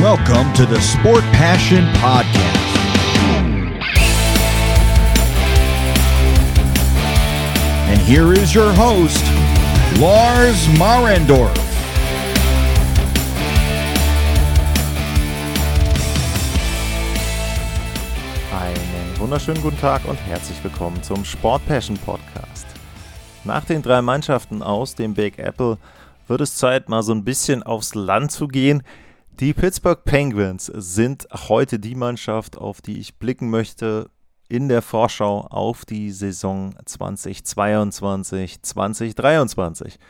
Welcome to the Sport Passion Podcast. And here is your host, Lars Marendorf. Einen wunderschönen guten Tag und herzlich willkommen zum Sport Passion Podcast. Nach den drei Mannschaften aus dem Big Apple wird es Zeit, mal so ein bisschen aufs Land zu gehen. Die Pittsburgh Penguins sind heute die Mannschaft, auf die ich blicken möchte in der Vorschau auf die Saison 2022-2023.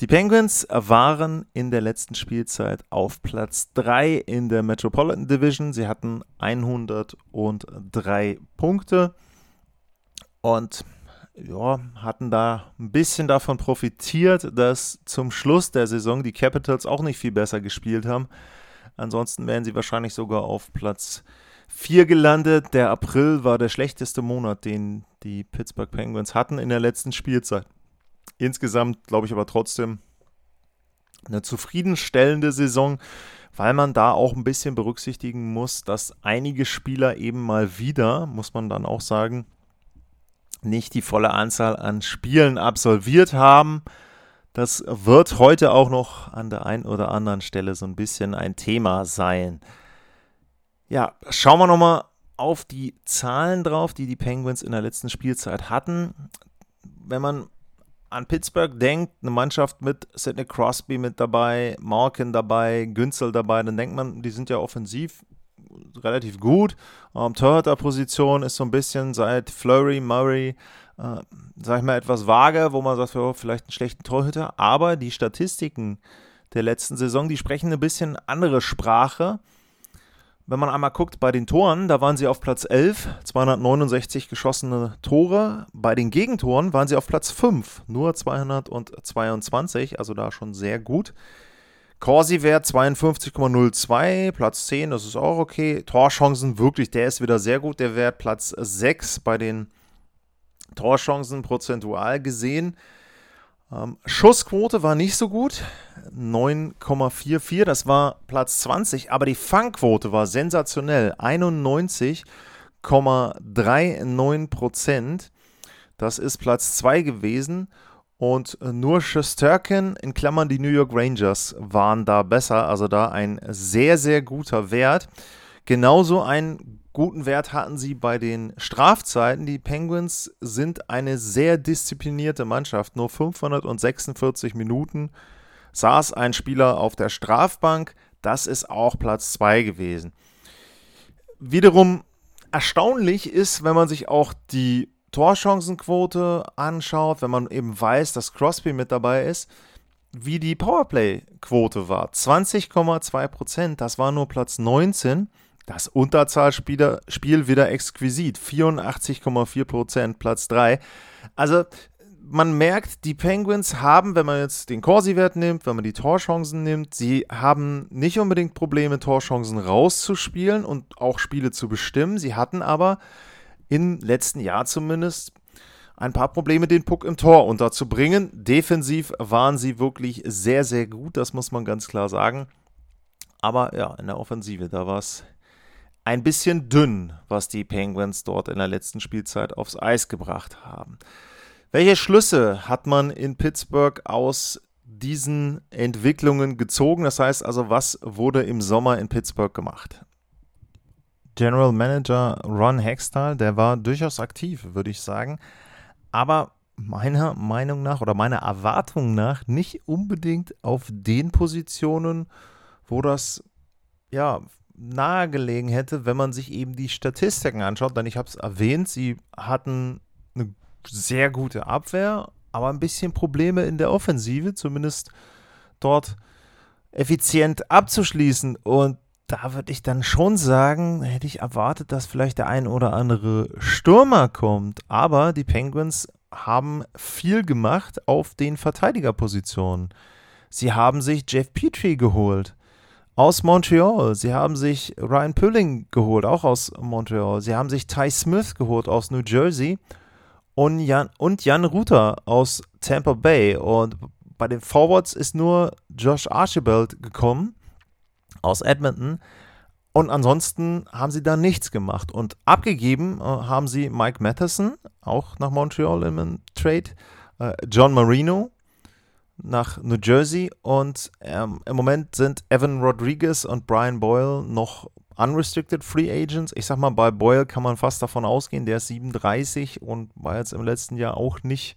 Die Penguins waren in der letzten Spielzeit auf Platz 3 in der Metropolitan Division. Sie hatten 103 Punkte und ja, hatten da ein bisschen davon profitiert, dass zum Schluss der Saison die Capitals auch nicht viel besser gespielt haben. Ansonsten wären sie wahrscheinlich sogar auf Platz 4 gelandet. Der April war der schlechteste Monat, den die Pittsburgh Penguins hatten in der letzten Spielzeit. Insgesamt glaube ich aber trotzdem eine zufriedenstellende Saison, weil man da auch ein bisschen berücksichtigen muss, dass einige Spieler eben mal wieder, muss man dann auch sagen, nicht die volle Anzahl an Spielen absolviert haben. Das wird heute auch noch an der einen oder anderen Stelle so ein bisschen ein Thema sein. Ja, schauen wir nochmal auf die Zahlen drauf, die die Penguins in der letzten Spielzeit hatten. Wenn man an Pittsburgh denkt, eine Mannschaft mit Sidney Crosby mit dabei, Malkin dabei, Günzel dabei, dann denkt man, die sind ja offensiv relativ gut. Ähm, Torhüter-Position ist so ein bisschen seit Flurry, Murray, äh, sag ich mal, etwas vage, wo man sagt, oh, vielleicht einen schlechten Torhüter. Aber die Statistiken der letzten Saison, die sprechen ein bisschen andere Sprache. Wenn man einmal guckt bei den Toren, da waren sie auf Platz 11, 269 geschossene Tore. Bei den Gegentoren waren sie auf Platz 5, nur 222, also da schon sehr gut. Corsi-Wert 52,02, Platz 10, das ist auch okay. Torchancen wirklich, der ist wieder sehr gut, der Wert Platz 6 bei den Torchancen prozentual gesehen. Ähm, Schussquote war nicht so gut, 9,44, das war Platz 20, aber die Fangquote war sensationell, 91,39 Prozent. Das ist Platz 2 gewesen. Und nur Shesterkin, in Klammern die New York Rangers, waren da besser. Also da ein sehr, sehr guter Wert. Genauso einen guten Wert hatten sie bei den Strafzeiten. Die Penguins sind eine sehr disziplinierte Mannschaft. Nur 546 Minuten saß ein Spieler auf der Strafbank. Das ist auch Platz 2 gewesen. Wiederum erstaunlich ist, wenn man sich auch die Torchancenquote anschaut, wenn man eben weiß, dass Crosby mit dabei ist, wie die Powerplay-Quote war. 20,2 Prozent, das war nur Platz 19. Das Unterzahlspiel wieder exquisit. 84,4 Prozent, Platz 3. Also man merkt, die Penguins haben, wenn man jetzt den Corsi-Wert nimmt, wenn man die Torchancen nimmt, sie haben nicht unbedingt Probleme, Torchancen rauszuspielen und auch Spiele zu bestimmen. Sie hatten aber im letzten Jahr zumindest ein paar Probleme, den Puck im Tor unterzubringen. Defensiv waren sie wirklich sehr, sehr gut, das muss man ganz klar sagen. Aber ja, in der Offensive, da war es ein bisschen dünn, was die Penguins dort in der letzten Spielzeit aufs Eis gebracht haben. Welche Schlüsse hat man in Pittsburgh aus diesen Entwicklungen gezogen? Das heißt also, was wurde im Sommer in Pittsburgh gemacht? General Manager Ron Hextall, der war durchaus aktiv, würde ich sagen. Aber meiner Meinung nach oder meiner Erwartung nach nicht unbedingt auf den Positionen, wo das ja nahegelegen hätte, wenn man sich eben die Statistiken anschaut. Denn ich habe es erwähnt, sie hatten eine sehr gute Abwehr, aber ein bisschen Probleme in der Offensive, zumindest dort effizient abzuschließen. Und da würde ich dann schon sagen, hätte ich erwartet, dass vielleicht der ein oder andere Stürmer kommt. Aber die Penguins haben viel gemacht auf den Verteidigerpositionen. Sie haben sich Jeff Petrie geholt aus Montreal. Sie haben sich Ryan Pulling geholt, auch aus Montreal. Sie haben sich Ty Smith geholt aus New Jersey und Jan, und Jan Ruther aus Tampa Bay. Und bei den Forwards ist nur Josh Archibald gekommen aus Edmonton. Und ansonsten haben sie da nichts gemacht. Und abgegeben äh, haben sie Mike Matheson, auch nach Montreal im Trade, äh, John Marino nach New Jersey und ähm, im Moment sind Evan Rodriguez und Brian Boyle noch unrestricted Free Agents. Ich sag mal, bei Boyle kann man fast davon ausgehen, der ist 37 und war jetzt im letzten Jahr auch nicht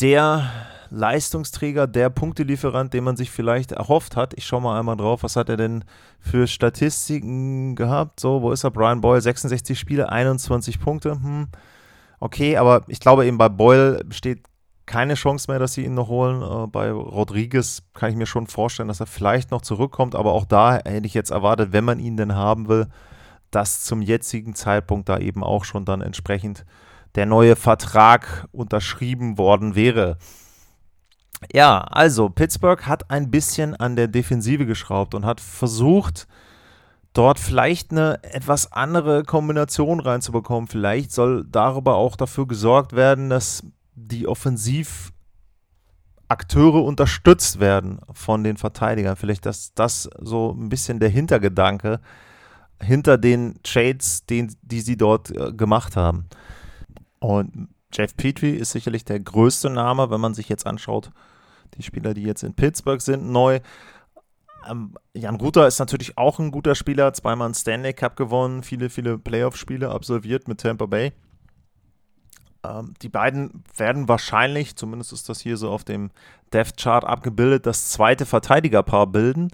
der Leistungsträger, der Punktelieferant, den man sich vielleicht erhofft hat. Ich schaue mal einmal drauf, was hat er denn für Statistiken gehabt? So, wo ist er? Brian Boyle, 66 Spiele, 21 Punkte. Hm. Okay, aber ich glaube eben bei Boyle besteht keine Chance mehr, dass sie ihn noch holen. Äh, bei Rodriguez kann ich mir schon vorstellen, dass er vielleicht noch zurückkommt, aber auch da hätte ich jetzt erwartet, wenn man ihn denn haben will, dass zum jetzigen Zeitpunkt da eben auch schon dann entsprechend der neue Vertrag unterschrieben worden wäre. Ja, also Pittsburgh hat ein bisschen an der Defensive geschraubt und hat versucht, dort vielleicht eine etwas andere Kombination reinzubekommen. Vielleicht soll darüber auch dafür gesorgt werden, dass die Offensivakteure unterstützt werden von den Verteidigern. Vielleicht dass das so ein bisschen der Hintergedanke hinter den Trades, den, die sie dort äh, gemacht haben. Und Jeff Petrie ist sicherlich der größte Name, wenn man sich jetzt anschaut, die Spieler, die jetzt in Pittsburgh sind, neu. Ähm, Jan Ruther ist natürlich auch ein guter Spieler, zweimal einen Stanley Cup gewonnen, viele, viele Playoff-Spiele absolviert mit Tampa Bay. Ähm, die beiden werden wahrscheinlich, zumindest ist das hier so auf dem Death Chart abgebildet, das zweite Verteidigerpaar bilden.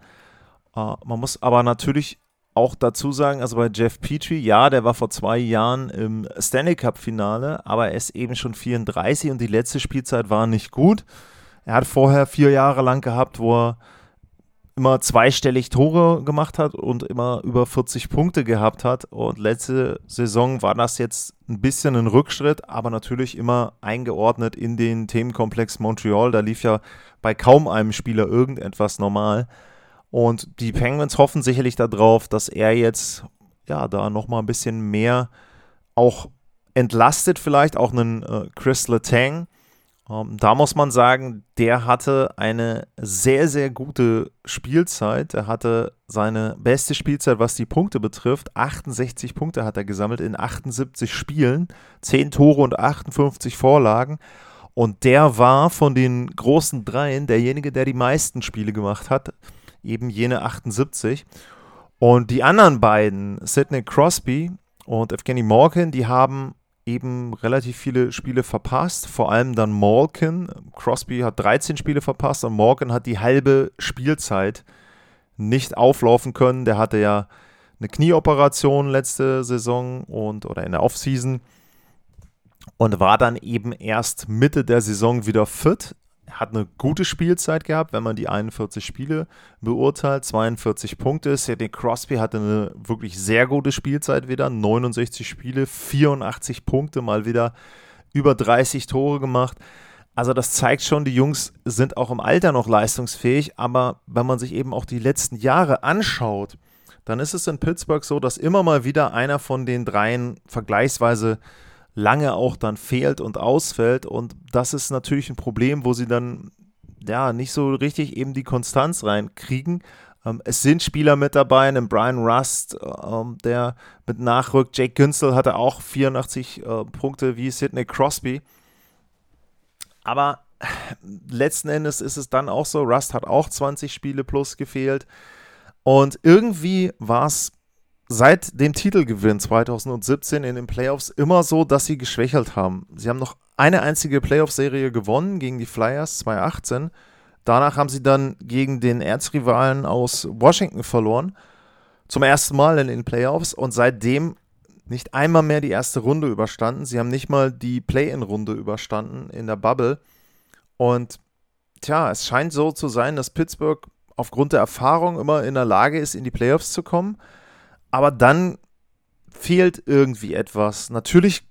Äh, man muss aber natürlich auch dazu sagen, also bei Jeff Petrie, ja, der war vor zwei Jahren im Stanley Cup-Finale, aber er ist eben schon 34 und die letzte Spielzeit war nicht gut. Er hat vorher vier Jahre lang gehabt, wo er immer zweistellig Tore gemacht hat und immer über 40 Punkte gehabt hat. Und letzte Saison war das jetzt ein bisschen ein Rückschritt, aber natürlich immer eingeordnet in den Themenkomplex Montreal. Da lief ja bei kaum einem Spieler irgendetwas normal. Und die Penguins hoffen sicherlich darauf, dass er jetzt ja da nochmal ein bisschen mehr auch entlastet, vielleicht auch einen äh, Chris Letang. Ähm, da muss man sagen, der hatte eine sehr, sehr gute Spielzeit. Er hatte seine beste Spielzeit, was die Punkte betrifft. 68 Punkte hat er gesammelt in 78 Spielen, 10 Tore und 58 Vorlagen. Und der war von den großen Dreien derjenige, der die meisten Spiele gemacht hat eben jene 78. Und die anderen beiden, Sidney Crosby und Evgeny Morgan, die haben eben relativ viele Spiele verpasst, vor allem dann Malkin. Crosby hat 13 Spiele verpasst und Morgan hat die halbe Spielzeit nicht auflaufen können. Der hatte ja eine Knieoperation letzte Saison und oder in der Offseason und war dann eben erst Mitte der Saison wieder fit hat eine gute Spielzeit gehabt, wenn man die 41 Spiele beurteilt. 42 Punkte. Sidney Crosby hatte eine wirklich sehr gute Spielzeit wieder. 69 Spiele, 84 Punkte, mal wieder über 30 Tore gemacht. Also das zeigt schon, die Jungs sind auch im Alter noch leistungsfähig, aber wenn man sich eben auch die letzten Jahre anschaut, dann ist es in Pittsburgh so, dass immer mal wieder einer von den dreien vergleichsweise lange auch dann fehlt und ausfällt. Und das ist natürlich ein Problem, wo sie dann ja nicht so richtig eben die Konstanz reinkriegen. Ähm, es sind Spieler mit dabei, ein Brian Rust, ähm, der mit nachrückt. Jake Günzel hatte auch 84 äh, Punkte wie Sidney Crosby. Aber letzten Endes ist es dann auch so, Rust hat auch 20 Spiele plus gefehlt. Und irgendwie war es seit dem Titelgewinn 2017 in den Playoffs immer so, dass sie geschwächelt haben. Sie haben noch eine einzige Playoff-Serie gewonnen gegen die Flyers 2018. Danach haben sie dann gegen den Erzrivalen aus Washington verloren. Zum ersten Mal in den Playoffs und seitdem nicht einmal mehr die erste Runde überstanden. Sie haben nicht mal die Play-in-Runde überstanden in der Bubble. Und tja, es scheint so zu sein, dass Pittsburgh aufgrund der Erfahrung immer in der Lage ist, in die Playoffs zu kommen. Aber dann fehlt irgendwie etwas. Natürlich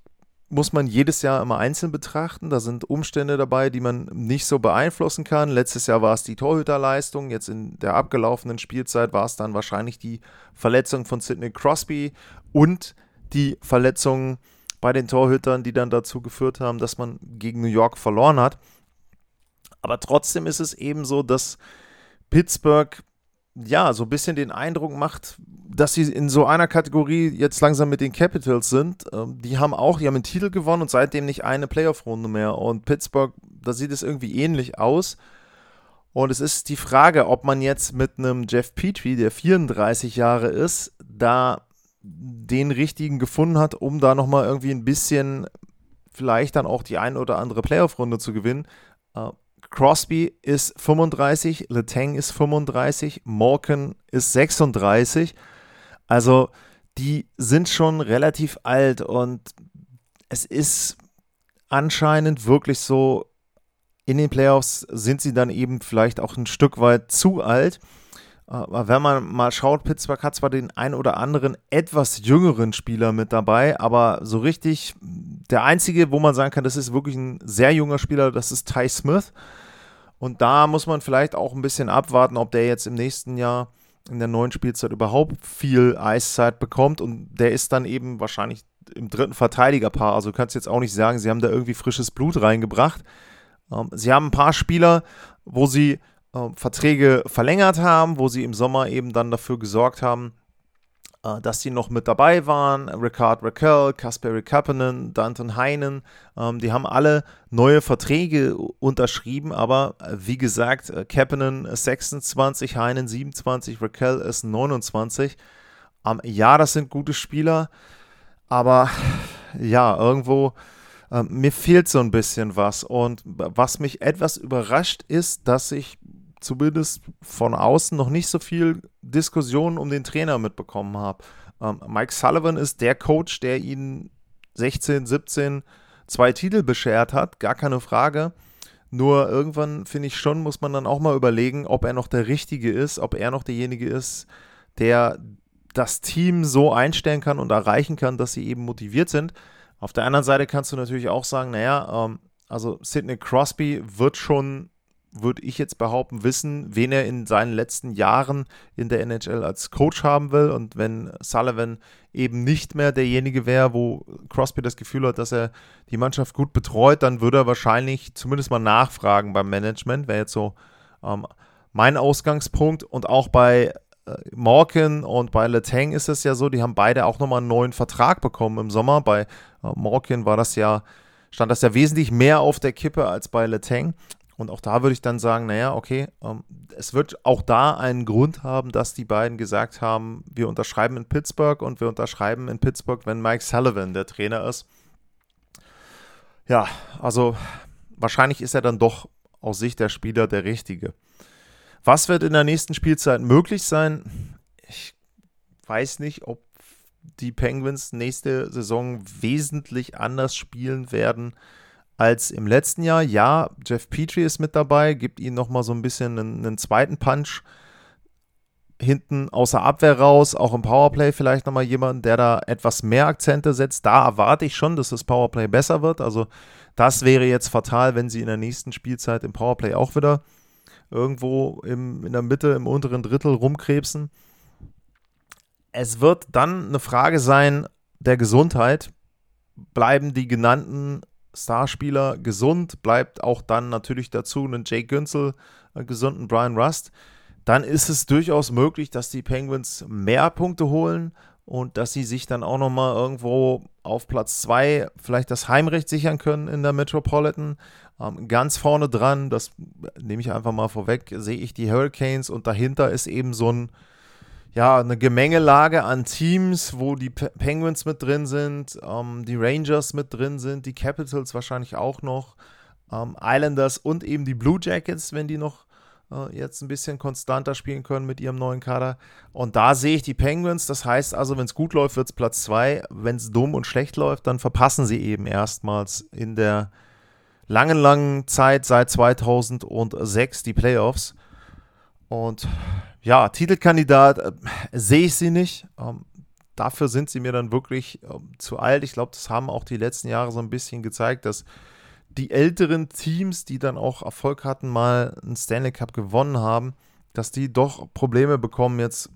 muss man jedes Jahr immer einzeln betrachten. Da sind Umstände dabei, die man nicht so beeinflussen kann. Letztes Jahr war es die Torhüterleistung. Jetzt in der abgelaufenen Spielzeit war es dann wahrscheinlich die Verletzung von Sidney Crosby und die Verletzungen bei den Torhütern, die dann dazu geführt haben, dass man gegen New York verloren hat. Aber trotzdem ist es eben so, dass Pittsburgh ja, so ein bisschen den Eindruck macht, dass sie in so einer Kategorie jetzt langsam mit den Capitals sind. Ähm, die haben auch, die haben einen Titel gewonnen und seitdem nicht eine Playoff-Runde mehr. Und Pittsburgh, da sieht es irgendwie ähnlich aus. Und es ist die Frage, ob man jetzt mit einem Jeff Petrie, der 34 Jahre ist, da den richtigen gefunden hat, um da nochmal irgendwie ein bisschen vielleicht dann auch die ein oder andere Playoff-Runde zu gewinnen. Äh, Crosby ist 35, Letang ist 35, Morgan ist 36. Also die sind schon relativ alt und es ist anscheinend wirklich so, in den Playoffs sind sie dann eben vielleicht auch ein Stück weit zu alt. Aber wenn man mal schaut, Pittsburgh hat zwar den ein oder anderen etwas jüngeren Spieler mit dabei, aber so richtig der einzige, wo man sagen kann, das ist wirklich ein sehr junger Spieler, das ist Ty Smith. Und da muss man vielleicht auch ein bisschen abwarten, ob der jetzt im nächsten Jahr in der neuen Spielzeit überhaupt viel Eiszeit bekommt. Und der ist dann eben wahrscheinlich im dritten Verteidigerpaar. Also du kannst jetzt auch nicht sagen, sie haben da irgendwie frisches Blut reingebracht. Ähm, sie haben ein paar Spieler, wo sie äh, Verträge verlängert haben, wo sie im Sommer eben dann dafür gesorgt haben, äh, dass die noch mit dabei waren. Ricard Raquel, Kasperi Kapanen, Danton Heinen, ähm, die haben alle neue Verträge unterschrieben, aber äh, wie gesagt, äh, Kapanen 26, Heinen 27, Raquel ist 29. Ähm, ja, das sind gute Spieler, aber ja, irgendwo äh, mir fehlt so ein bisschen was. Und was mich etwas überrascht ist, dass ich zumindest von außen noch nicht so viel Diskussion um den Trainer mitbekommen habe. Ähm, Mike Sullivan ist der Coach, der ihnen 16, 17 zwei Titel beschert hat, gar keine Frage. Nur irgendwann finde ich schon, muss man dann auch mal überlegen, ob er noch der Richtige ist, ob er noch derjenige ist, der das Team so einstellen kann und erreichen kann, dass sie eben motiviert sind. Auf der anderen Seite kannst du natürlich auch sagen, naja, ähm, also Sidney Crosby wird schon würde ich jetzt behaupten, wissen, wen er in seinen letzten Jahren in der NHL als Coach haben will. Und wenn Sullivan eben nicht mehr derjenige wäre, wo Crosby das Gefühl hat, dass er die Mannschaft gut betreut, dann würde er wahrscheinlich zumindest mal nachfragen beim Management. Wäre jetzt so ähm, mein Ausgangspunkt. Und auch bei äh, Morgan und bei Letang ist es ja so, die haben beide auch nochmal einen neuen Vertrag bekommen im Sommer. Bei äh, Morgan war das ja stand das ja wesentlich mehr auf der Kippe als bei Letang. Und auch da würde ich dann sagen, naja, okay, ähm, es wird auch da einen Grund haben, dass die beiden gesagt haben, wir unterschreiben in Pittsburgh und wir unterschreiben in Pittsburgh, wenn Mike Sullivan der Trainer ist. Ja, also wahrscheinlich ist er dann doch aus Sicht der Spieler der Richtige. Was wird in der nächsten Spielzeit möglich sein? Ich weiß nicht, ob die Penguins nächste Saison wesentlich anders spielen werden als im letzten Jahr. Ja, Jeff Petrie ist mit dabei, gibt ihnen nochmal so ein bisschen einen, einen, zweiten Punch hinten außer Abwehr raus, auch im Powerplay vielleicht nochmal jemand, der da etwas mehr Akzente setzt. Da erwarte ich schon, dass das Powerplay besser wird. Also das wäre jetzt fatal, wenn sie in der nächsten Spielzeit im Powerplay auch wieder irgendwo im, in der Mitte, im unteren Drittel rumkrebsen. Es wird dann eine Frage sein der Gesundheit. Bleiben die genannten Starspieler gesund, bleibt auch dann natürlich dazu einen Jake Günzel einen gesunden Brian Rust, dann ist es durchaus möglich, dass die Penguins mehr Punkte holen und dass sie sich dann auch nochmal irgendwo auf Platz 2 vielleicht das Heimrecht sichern können in der Metropolitan. Ähm, ganz vorne dran, das nehme ich einfach mal vorweg, sehe ich die Hurricanes und dahinter ist eben so ein ja, eine Gemengelage an Teams, wo die Penguins mit drin sind, ähm, die Rangers mit drin sind, die Capitals wahrscheinlich auch noch, ähm, Islanders und eben die Blue Jackets, wenn die noch äh, jetzt ein bisschen konstanter spielen können mit ihrem neuen Kader. Und da sehe ich die Penguins. Das heißt also, wenn es gut läuft, wird es Platz 2. Wenn es dumm und schlecht läuft, dann verpassen sie eben erstmals in der langen, langen Zeit seit 2006 die Playoffs. Und ja, Titelkandidat äh, sehe ich sie nicht. Ähm, dafür sind sie mir dann wirklich ähm, zu alt. Ich glaube, das haben auch die letzten Jahre so ein bisschen gezeigt, dass die älteren Teams, die dann auch Erfolg hatten, mal einen Stanley Cup gewonnen haben, dass die doch Probleme bekommen, jetzt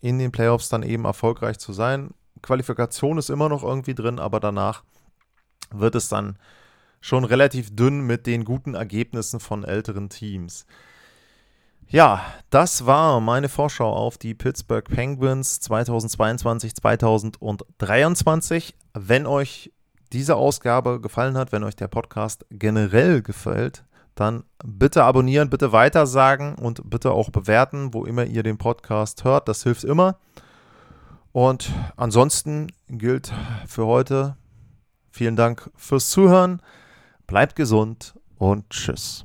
in den Playoffs dann eben erfolgreich zu sein. Qualifikation ist immer noch irgendwie drin, aber danach wird es dann schon relativ dünn mit den guten Ergebnissen von älteren Teams. Ja, das war meine Vorschau auf die Pittsburgh Penguins 2022, 2023. Wenn euch diese Ausgabe gefallen hat, wenn euch der Podcast generell gefällt, dann bitte abonnieren, bitte weitersagen und bitte auch bewerten, wo immer ihr den Podcast hört. Das hilft immer. Und ansonsten gilt für heute vielen Dank fürs Zuhören. Bleibt gesund und tschüss.